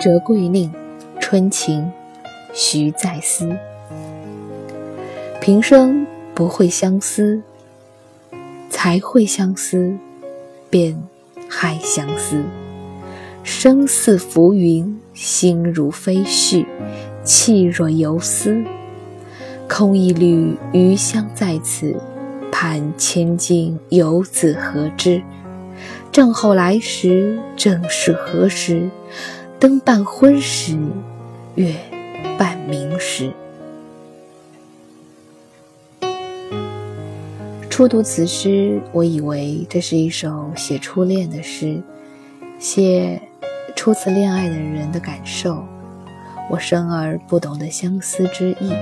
折桂令，春情徐再思。平生不会相思，才会相思，便害相思。生似浮云，心如飞絮，气若游丝。空一缕余香在此，盼千金游子何之？正后来时，正是何时？灯半昏时，月半明时。初读此诗，我以为这是一首写初恋的诗，写初次恋爱的人的感受。我生而不懂得相思之意。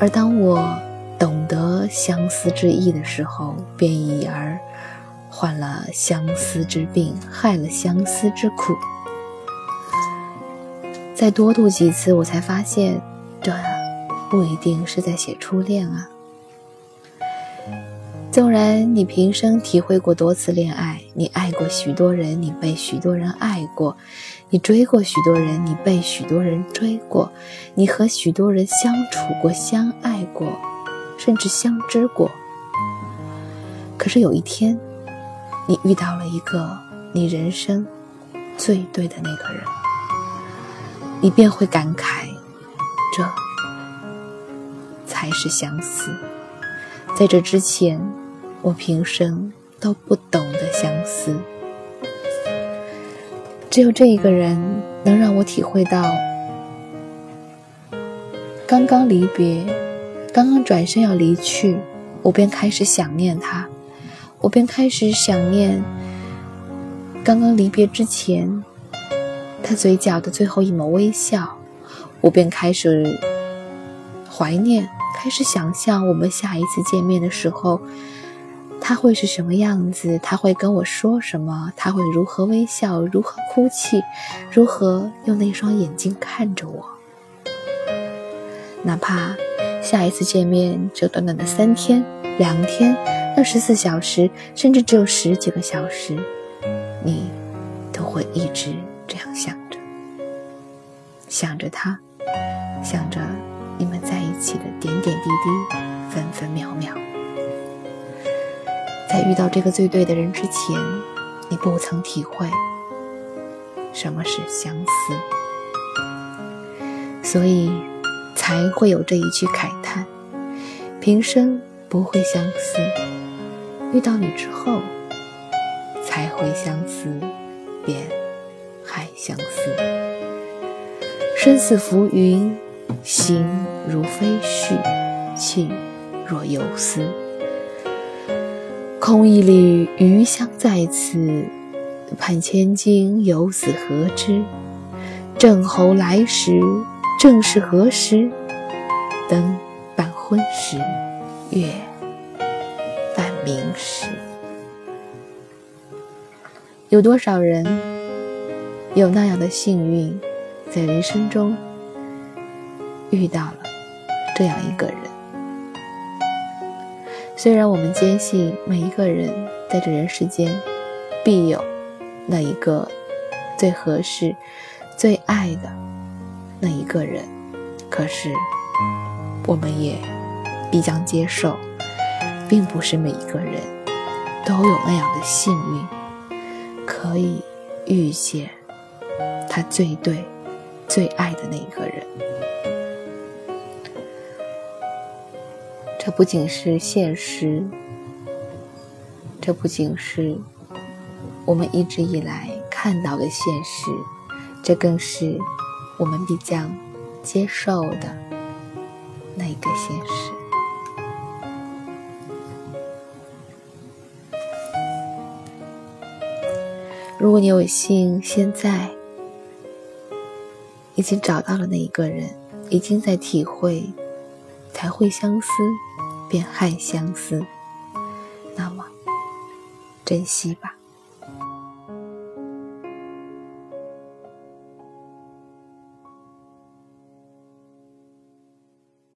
而当我懂得相思之意的时候，便已而患了相思之病，害了相思之苦。再多读几次，我才发现，这不一定是在写初恋啊。纵然你平生体会过多次恋爱，你爱过许多人，你被许多人爱过，你追过许多人，你被许多人追过，你和许多人相处过、相爱过，甚至相知过。可是有一天，你遇到了一个你人生最对的那个人，你便会感慨，这才是相思。在这之前。我平生都不懂得相思，只有这一个人能让我体会到，刚刚离别，刚刚转身要离去，我便开始想念他，我便开始想念刚刚离别之前，他嘴角的最后一抹微笑，我便开始怀念，开始想象我们下一次见面的时候。他会是什么样子？他会跟我说什么？他会如何微笑？如何哭泣？如何用那双眼睛看着我？哪怕下一次见面只有短短的三天、两天、二十四小时，甚至只有十几个小时，你都会一直这样想着，想着他，想着你们在一起的点点滴滴、分分秒秒。在遇到这个最对的人之前，你不曾体会什么是相思，所以才会有这一句慨叹：平生不会相思，遇到你之后才会相思，便害相思。身似浮云，心如飞絮，气若游丝。空一缕余香在此，盼千金游子何之？正候来时，正是何时？灯半昏时，月半明时。有多少人有那样的幸运，在人生中遇到了这样一个人？虽然我们坚信每一个人在这人世间必有那一个最合适、最爱的那一个人，可是我们也必将接受，并不是每一个人都有那样的幸运，可以遇见他最对、最爱的那一个人。这不仅是现实，这不仅是我们一直以来看到的现实，这更是我们必将接受的那个现实。如果你有幸现在已经找到了那一个人，已经在体会。才会相思，便害相思。那么，珍惜吧。